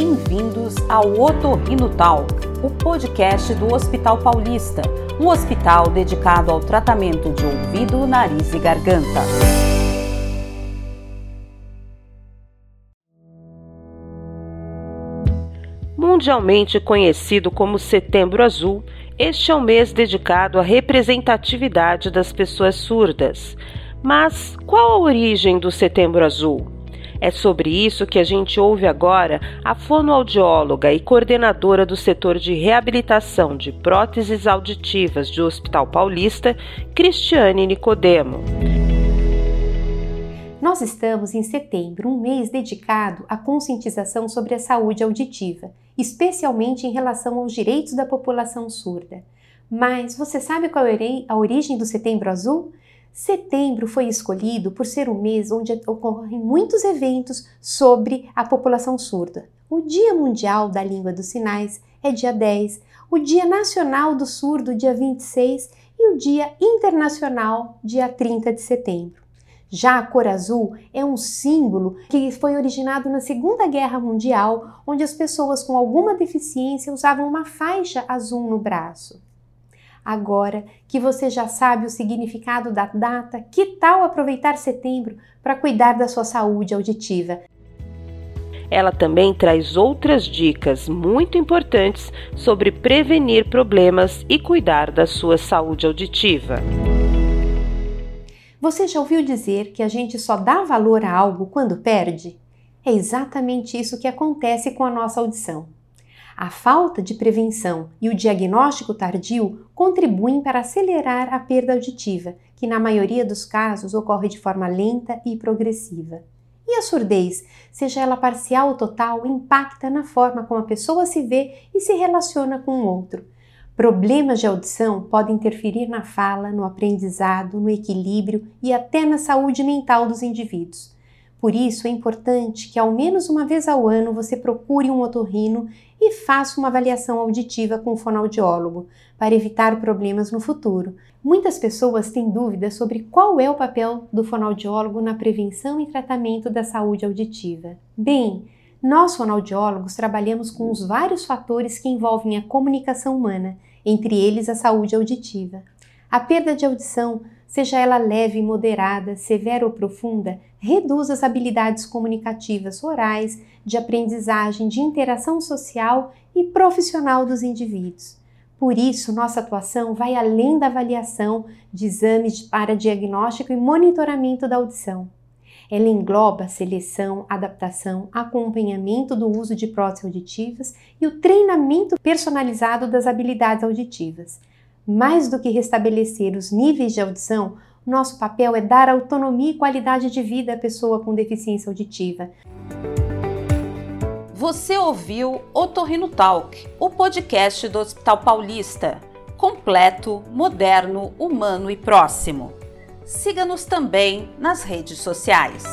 Bem-vindos ao Otorrino Talk, o podcast do Hospital Paulista, um hospital dedicado ao tratamento de ouvido, nariz e garganta. Mundialmente conhecido como Setembro Azul, este é um mês dedicado à representatividade das pessoas surdas. Mas qual a origem do Setembro Azul? É sobre isso que a gente ouve agora a fonoaudióloga e coordenadora do setor de reabilitação de próteses auditivas do Hospital Paulista, Cristiane Nicodemo. Nós estamos em setembro, um mês dedicado à conscientização sobre a saúde auditiva, especialmente em relação aos direitos da população surda. Mas você sabe qual é a origem do Setembro Azul? Setembro foi escolhido por ser o mês onde ocorrem muitos eventos sobre a população surda. O Dia Mundial da Língua dos Sinais é dia 10, o Dia Nacional do Surdo, dia 26 e o Dia Internacional, dia 30 de setembro. Já a cor azul é um símbolo que foi originado na Segunda Guerra Mundial, onde as pessoas com alguma deficiência usavam uma faixa azul no braço. Agora que você já sabe o significado da data, que tal aproveitar setembro para cuidar da sua saúde auditiva? Ela também traz outras dicas muito importantes sobre prevenir problemas e cuidar da sua saúde auditiva. Você já ouviu dizer que a gente só dá valor a algo quando perde? É exatamente isso que acontece com a nossa audição. A falta de prevenção e o diagnóstico tardio contribuem para acelerar a perda auditiva, que na maioria dos casos ocorre de forma lenta e progressiva. E a surdez, seja ela parcial ou total, impacta na forma como a pessoa se vê e se relaciona com o outro. Problemas de audição podem interferir na fala, no aprendizado, no equilíbrio e até na saúde mental dos indivíduos. Por isso é importante que ao menos uma vez ao ano você procure um otorrino e faça uma avaliação auditiva com o fonoaudiólogo para evitar problemas no futuro. Muitas pessoas têm dúvidas sobre qual é o papel do fonoaudiólogo na prevenção e tratamento da saúde auditiva. Bem, nós fonoaudiólogos trabalhamos com os vários fatores que envolvem a comunicação humana, entre eles a saúde auditiva. A perda de audição seja ela leve, moderada, severa ou profunda, reduz as habilidades comunicativas orais, de aprendizagem, de interação social e profissional dos indivíduos. Por isso, nossa atuação vai além da avaliação de exames para diagnóstico e monitoramento da audição. Ela engloba seleção, adaptação, acompanhamento do uso de próteses auditivas e o treinamento personalizado das habilidades auditivas. Mais do que restabelecer os níveis de audição, nosso papel é dar autonomia e qualidade de vida à pessoa com deficiência auditiva. Você ouviu Otorrino Talk, o podcast do Hospital Paulista. Completo, moderno, humano e próximo. Siga-nos também nas redes sociais.